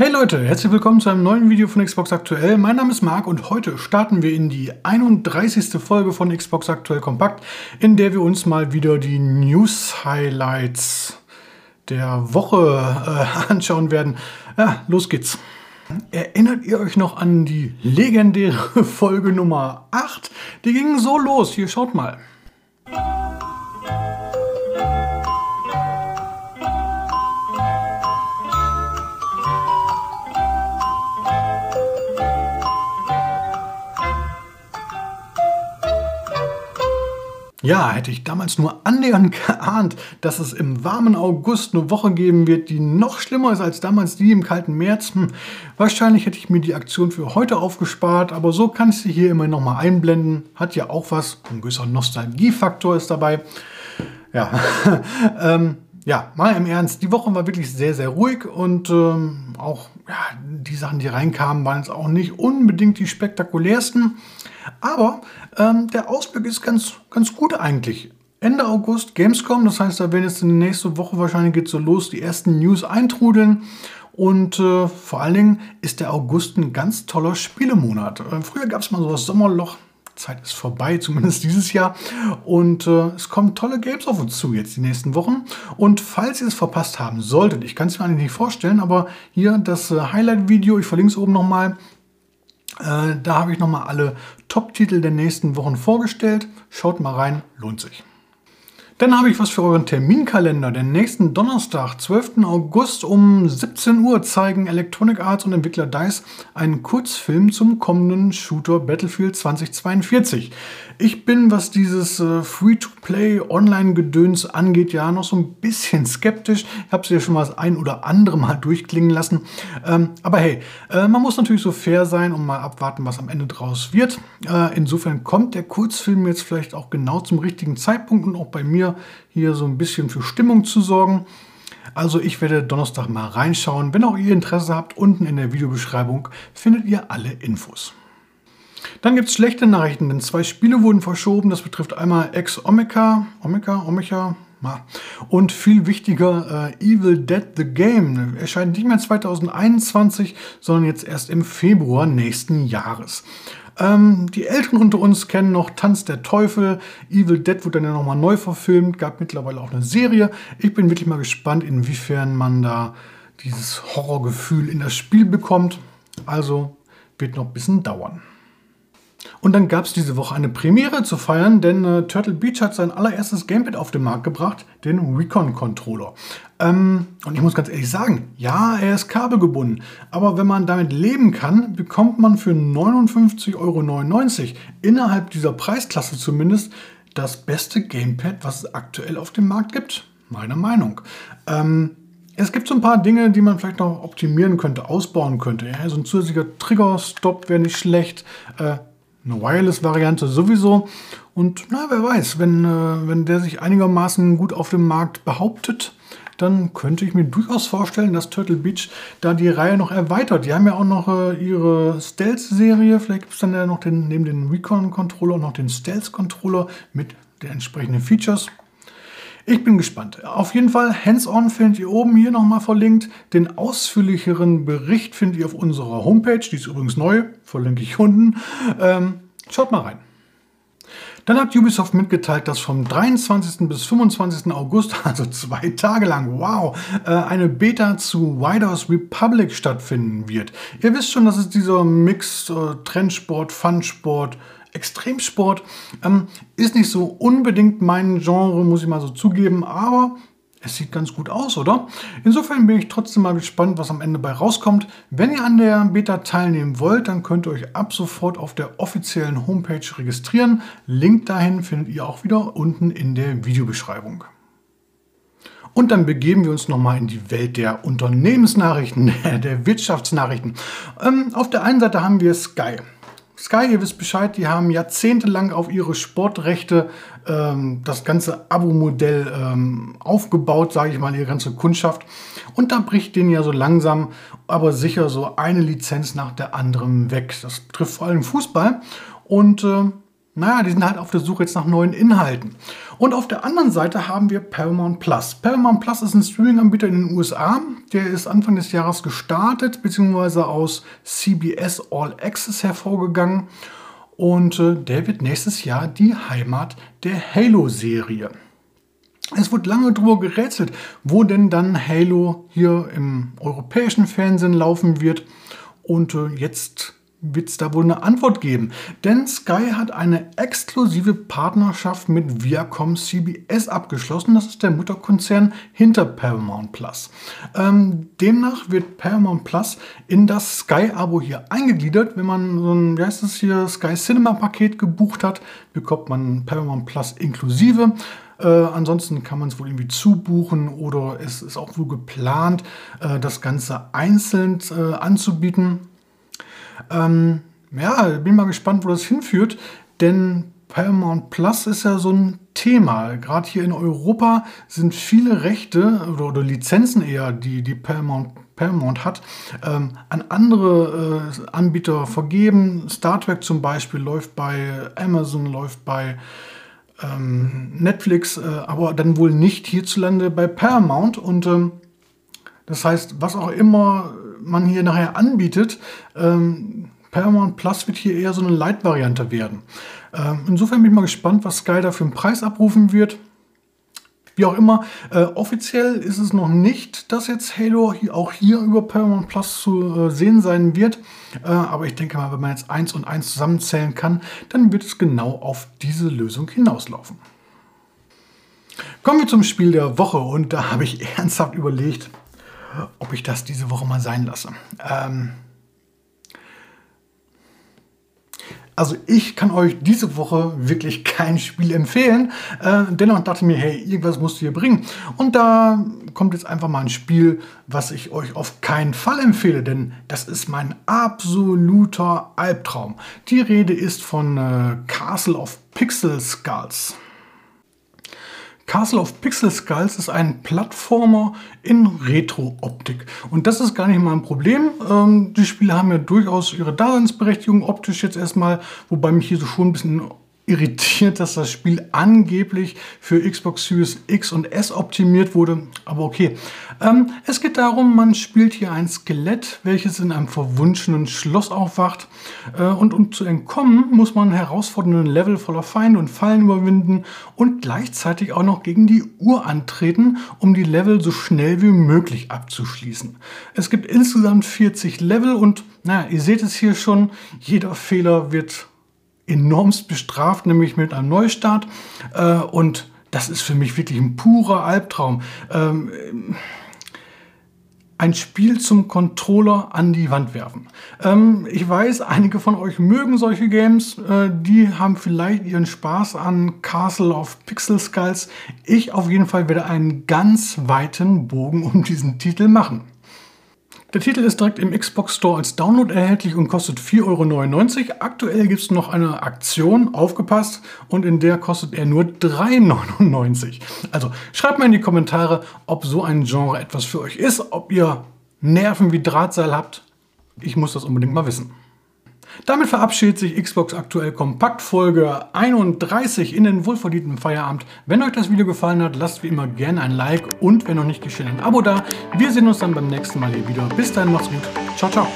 Hey Leute, herzlich willkommen zu einem neuen Video von Xbox Aktuell. Mein Name ist Marc und heute starten wir in die 31. Folge von Xbox Aktuell Kompakt, in der wir uns mal wieder die News-Highlights der Woche äh, anschauen werden. Ja, los geht's. Erinnert ihr euch noch an die legendäre Folge Nummer 8? Die ging so los. Hier, schaut mal. Ja, hätte ich damals nur annähernd geahnt, dass es im warmen August eine Woche geben wird, die noch schlimmer ist als damals die im kalten März. Hm, wahrscheinlich hätte ich mir die Aktion für heute aufgespart, aber so kann ich sie hier immer noch mal einblenden. Hat ja auch was. Ein gewisser Nostalgiefaktor ist dabei. Ja, ähm, ja, mal im Ernst, die Woche war wirklich sehr, sehr ruhig und ähm, auch ja, die Sachen, die reinkamen, waren jetzt auch nicht unbedingt die spektakulärsten. Aber ähm, der Ausblick ist ganz, ganz gut eigentlich. Ende August Gamescom, das heißt, da werden jetzt in der nächsten Woche wahrscheinlich geht so los, die ersten News eintrudeln. Und äh, vor allen Dingen ist der August ein ganz toller Spielemonat. Äh, früher gab es mal so das Sommerloch, Zeit ist vorbei, zumindest dieses Jahr. Und äh, es kommen tolle Games auf uns zu jetzt die nächsten Wochen. Und falls ihr es verpasst haben solltet, ich kann es mir eigentlich nicht vorstellen, aber hier das äh, Highlight-Video, ich verlinke es oben nochmal. Äh, da habe ich nochmal alle Top-Titel der nächsten Wochen vorgestellt. Schaut mal rein, lohnt sich. Dann habe ich was für euren Terminkalender. Den nächsten Donnerstag, 12. August um 17 Uhr zeigen Electronic Arts und Entwickler DICE einen Kurzfilm zum kommenden Shooter Battlefield 2042. Ich bin, was dieses äh, Free-to-Play Online-Gedöns angeht, ja noch so ein bisschen skeptisch. Ich habe es ja schon mal das ein oder andere Mal durchklingen lassen. Ähm, aber hey, äh, man muss natürlich so fair sein und mal abwarten, was am Ende draus wird. Äh, insofern kommt der Kurzfilm jetzt vielleicht auch genau zum richtigen Zeitpunkt und auch bei mir hier so ein bisschen für Stimmung zu sorgen. Also ich werde Donnerstag mal reinschauen. Wenn auch ihr Interesse habt, unten in der Videobeschreibung findet ihr alle Infos. Dann gibt es schlechte Nachrichten, denn zwei Spiele wurden verschoben. Das betrifft einmal Ex Omega, Omega, Omega, und viel wichtiger, äh, Evil Dead the Game erscheint nicht mehr 2021, sondern jetzt erst im Februar nächsten Jahres. Ähm, die Älteren unter uns kennen noch Tanz der Teufel. Evil Dead wurde dann ja nochmal neu verfilmt, gab mittlerweile auch eine Serie. Ich bin wirklich mal gespannt, inwiefern man da dieses Horrorgefühl in das Spiel bekommt. Also wird noch ein bisschen dauern. Und dann gab es diese Woche eine Premiere zu feiern, denn äh, Turtle Beach hat sein allererstes Gamepad auf den Markt gebracht, den Recon Controller. Ähm, und ich muss ganz ehrlich sagen, ja, er ist kabelgebunden, aber wenn man damit leben kann, bekommt man für 59,99 Euro innerhalb dieser Preisklasse zumindest das beste Gamepad, was es aktuell auf dem Markt gibt. Meiner Meinung. Ähm, es gibt so ein paar Dinge, die man vielleicht noch optimieren könnte, ausbauen könnte. Ja, so ein zusätzlicher Trigger-Stop wäre nicht schlecht. Äh, eine Wireless-Variante sowieso. Und na, wer weiß, wenn, äh, wenn der sich einigermaßen gut auf dem Markt behauptet, dann könnte ich mir durchaus vorstellen, dass Turtle Beach da die Reihe noch erweitert. Die haben ja auch noch äh, ihre Stealth-Serie. Vielleicht gibt es dann ja noch den, neben den Recon-Controller noch den Stealth-Controller mit den entsprechenden Features. Ich bin gespannt. Auf jeden Fall, Hands-on findet ihr oben hier nochmal verlinkt. Den ausführlicheren Bericht findet ihr auf unserer Homepage. Die ist übrigens neu, verlinke ich unten. Ähm, schaut mal rein. Dann hat Ubisoft mitgeteilt, dass vom 23. bis 25. August, also zwei Tage lang, wow, äh, eine Beta zu Riders Republic stattfinden wird. Ihr wisst schon, das ist dieser Mix äh, Trendsport, Funsport, Extremsport ähm, ist nicht so unbedingt mein Genre, muss ich mal so zugeben, aber es sieht ganz gut aus, oder? Insofern bin ich trotzdem mal gespannt, was am Ende bei rauskommt. Wenn ihr an der Beta teilnehmen wollt, dann könnt ihr euch ab sofort auf der offiziellen Homepage registrieren. Link dahin findet ihr auch wieder unten in der Videobeschreibung. Und dann begeben wir uns nochmal in die Welt der Unternehmensnachrichten, der Wirtschaftsnachrichten. Ähm, auf der einen Seite haben wir Sky. Sky, ihr wisst Bescheid, die haben jahrzehntelang auf ihre Sportrechte ähm, das ganze Abo-Modell ähm, aufgebaut, sage ich mal, ihre ganze Kundschaft. Und da bricht denen ja so langsam, aber sicher so eine Lizenz nach der anderen weg. Das trifft vor allem Fußball. Und äh, naja, die sind halt auf der Suche jetzt nach neuen Inhalten. Und auf der anderen Seite haben wir Paramount Plus. Paramount Plus ist ein Streaming-Anbieter in den USA. Der ist Anfang des Jahres gestartet, beziehungsweise aus CBS All Access hervorgegangen. Und äh, der wird nächstes Jahr die Heimat der Halo-Serie. Es wird lange darüber gerätselt, wo denn dann Halo hier im europäischen Fernsehen laufen wird. Und äh, jetzt wird es da wohl eine Antwort geben. Denn Sky hat eine exklusive Partnerschaft mit Viacom CBS abgeschlossen. Das ist der Mutterkonzern hinter Paramount Plus. Ähm, demnach wird Paramount Plus in das Sky-Abo hier eingegliedert. Wenn man so ein, wie heißt es hier, Sky Cinema Paket gebucht hat, bekommt man Paramount Plus inklusive. Äh, ansonsten kann man es wohl irgendwie zubuchen oder es ist auch wohl geplant, äh, das Ganze einzeln äh, anzubieten. Ähm, ja, bin mal gespannt, wo das hinführt, denn Paramount Plus ist ja so ein Thema. Gerade hier in Europa sind viele Rechte oder, oder Lizenzen eher, die die Paramount, Paramount hat, ähm, an andere äh, Anbieter vergeben. Star Trek zum Beispiel läuft bei Amazon, läuft bei ähm, Netflix, äh, aber dann wohl nicht hierzulande bei Paramount. Und ähm, das heißt, was auch immer man hier nachher anbietet, ähm, Paramount Plus wird hier eher so eine Light-Variante werden. Ähm, insofern bin ich mal gespannt, was Sky da für einen Preis abrufen wird. Wie auch immer, äh, offiziell ist es noch nicht, dass jetzt Halo hier, auch hier über Paramount Plus zu äh, sehen sein wird. Äh, aber ich denke mal, wenn man jetzt eins und eins zusammenzählen kann, dann wird es genau auf diese Lösung hinauslaufen. Kommen wir zum Spiel der Woche und da habe ich ernsthaft überlegt, ob ich das diese Woche mal sein lasse. Ähm also ich kann euch diese Woche wirklich kein Spiel empfehlen. Äh, dennoch dachte ich mir, hey, irgendwas musst du hier bringen. Und da kommt jetzt einfach mal ein Spiel, was ich euch auf keinen Fall empfehle, denn das ist mein absoluter Albtraum. Die Rede ist von äh, Castle of Pixel Skulls. Castle of Pixel Skulls ist ein Plattformer in Retro-Optik. Und das ist gar nicht mal ein Problem. Ähm, die Spiele haben ja durchaus ihre Daseinsberechtigung optisch jetzt erstmal, wobei mich hier so schon ein bisschen irritiert, dass das Spiel angeblich für Xbox Series X und S optimiert wurde. Aber okay. Ähm, es geht darum, man spielt hier ein Skelett, welches in einem verwunschenen Schloss aufwacht. Äh, und um zu entkommen, muss man herausfordernde Level voller Feinde und Fallen überwinden und gleichzeitig auch noch gegen die Uhr antreten, um die Level so schnell wie möglich abzuschließen. Es gibt insgesamt 40 Level und naja, ihr seht es hier schon, jeder Fehler wird enormst bestraft, nämlich mit einem Neustart. Äh, und das ist für mich wirklich ein purer Albtraum. Ähm, ein Spiel zum Controller an die Wand werfen. Ähm, ich weiß, einige von euch mögen solche Games. Äh, die haben vielleicht ihren Spaß an Castle of Pixel Skulls. Ich auf jeden Fall werde einen ganz weiten Bogen um diesen Titel machen. Der Titel ist direkt im Xbox Store als Download erhältlich und kostet 4,99 Euro. Aktuell gibt es noch eine Aktion, aufgepasst, und in der kostet er nur 3,99 Euro. Also schreibt mal in die Kommentare, ob so ein Genre etwas für euch ist, ob ihr Nerven wie Drahtseil habt. Ich muss das unbedingt mal wissen. Damit verabschiedet sich Xbox aktuell Kompakt Folge 31 in den wohlverdienten Feierabend. Wenn euch das Video gefallen hat, lasst wie immer gerne ein Like und wenn noch nicht geschehen, ein Abo da. Wir sehen uns dann beim nächsten Mal hier wieder. Bis dahin, macht's gut. Ciao, ciao.